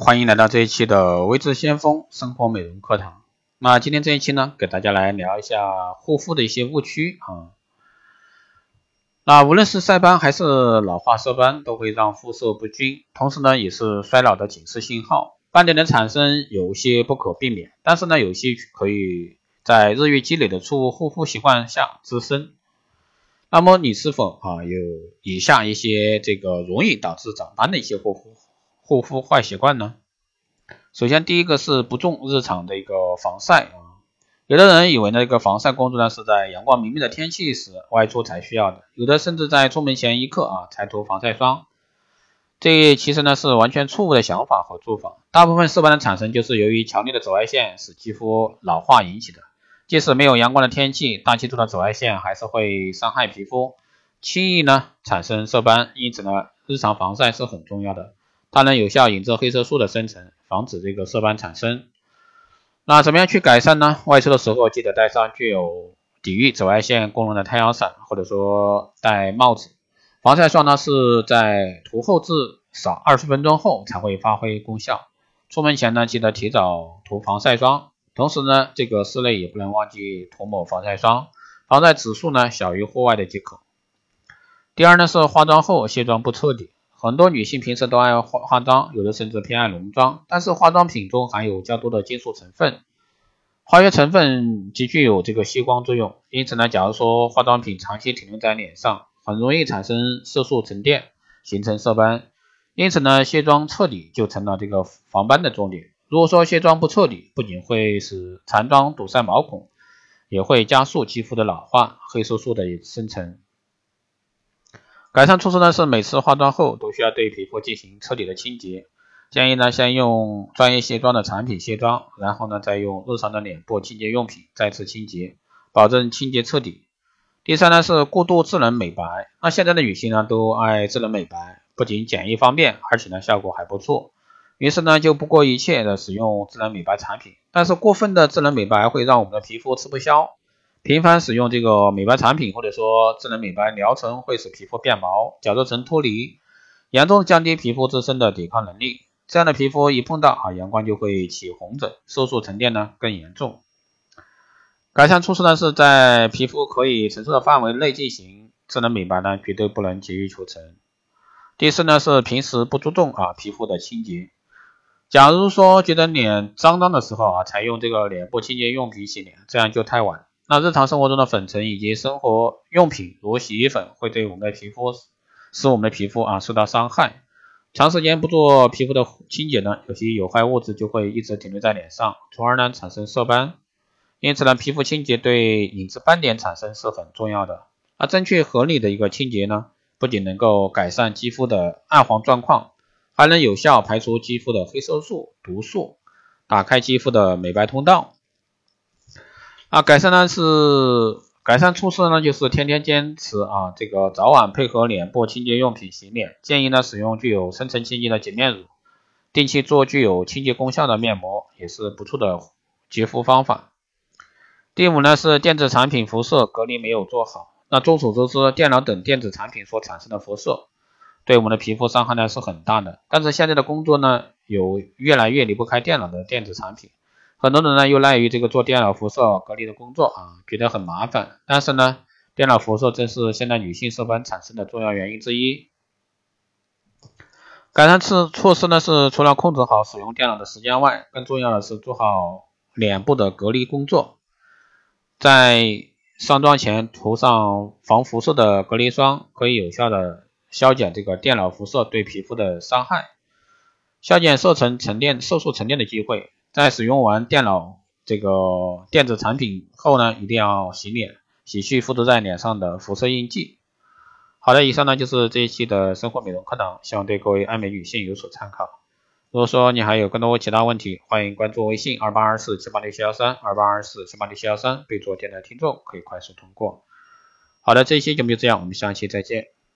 欢迎来到这一期的微智先锋生活美容课堂。那今天这一期呢，给大家来聊一下护肤的一些误区啊。那无论是晒斑还是老化色斑，都会让肤色不均，同时呢，也是衰老的警示信号。斑点的产生有些不可避免，但是呢，有些可以在日月积累的错误护肤习惯下滋生。那么你是否啊有以下一些这个容易导致长斑的一些护肤护肤坏习惯呢？首先第一个是不重日常的一个防晒啊，有的人以为呢这个防晒工作呢是在阳光明媚的天气时外出才需要的，有的甚至在出门前一刻啊才涂防晒霜，这其实呢是完全错误的想法和做法。大部分色斑的产生就是由于强烈的紫外线使肌肤老化引起的。即使没有阳光的天气，大气中的紫外线还是会伤害皮肤，轻易呢产生色斑。因此呢，日常防晒是很重要的，它能有效引致黑色素的生成，防止这个色斑产生。那怎么样去改善呢？外出的时候记得带上具有抵御紫外线功能的太阳伞，或者说戴帽子。防晒霜呢是在涂后至少二十分钟后才会发挥功效。出门前呢，记得提早涂防晒霜。同时呢，这个室内也不能忘记涂抹防晒霜，防晒指数呢小于户外的即可。第二呢是化妆后卸妆不彻底，很多女性平时都爱化化妆，有的甚至偏爱浓妆，但是化妆品中含有较多的金属成分，化学成分极具有这个吸光作用，因此呢，假如说化妆品长期停留在脸上，很容易产生色素沉淀，形成色斑。因此呢，卸妆彻底就成了这个防斑的重点。如果说卸妆不彻底，不仅会使残妆堵塞毛孔，也会加速肌肤的老化、黑色素的生成。改善措施呢是每次化妆后都需要对皮肤进行彻底的清洁，建议呢先用专业卸妆的产品卸妆，然后呢再用日常的脸部清洁用品再次清洁，保证清洁彻底。第三呢是过度智能美白，那现在的女性呢都爱智能美白，不仅简易方便，而且呢效果还不错。于是呢，就不顾一切的使用智能美白产品，但是过分的智能美白会让我们的皮肤吃不消。频繁使用这个美白产品或者说智能美白疗程，会使皮肤变薄、角质层脱离，严重降低皮肤自身的抵抗能力。这样的皮肤一碰到啊阳光就会起红疹，色素沉淀呢更严重。改善措施呢是在皮肤可以承受的范围内进行智能美白呢，绝对不能急于求成。第四呢是平时不注重啊皮肤的清洁。假如说觉得脸脏脏的时候啊，才用这个脸部清洁用品洗脸，这样就太晚。那日常生活中的粉尘以及生活用品如洗衣粉，会对我们的皮肤使我们的皮肤啊受到伤害。长时间不做皮肤的清洁呢，有些有害物质就会一直停留在脸上，从而呢产生色斑。因此呢，皮肤清洁对引致斑点产生是很重要的。而正确合理的一个清洁呢，不仅能够改善肌肤的暗黄状况。还能有效排除肌肤的黑色素毒素，打开肌肤的美白通道。啊，改善呢是改善措施呢，就是天天坚持啊，这个早晚配合脸部清洁用品洗脸。建议呢使用具有深层清洁的洁面乳，定期做具有清洁功效的面膜，也是不错的洁肤方法。第五呢是电子产品辐射隔离没有做好。那众所周知，电脑等电子产品所产生的辐射。对我们的皮肤伤害呢是很大的，但是现在的工作呢有越来越离不开电脑的电子产品，很多人呢又赖于这个做电脑辐射隔离的工作啊，觉得很麻烦。但是呢，电脑辐射正是现在女性色斑产生的重要原因之一。改善措措施呢是除了控制好使用电脑的时间外，更重要的是做好脸部的隔离工作，在上妆前涂上防辐射的隔离霜，可以有效的。消减这个电脑辐射对皮肤的伤害，消减色沉沉淀、色素沉淀的机会。在使用完电脑这个电子产品后呢，一定要洗脸，洗去附着在脸上的辐射印记。好的，以上呢就是这一期的生活美容课堂，希望对各位爱美女性有所参考。如果说你还有更多其他问题，欢迎关注微信二八二四七八六七幺三二八二四七八六七幺三，备注电台听众，可以快速通过。好的，这一期节目就这样，我们下期再见。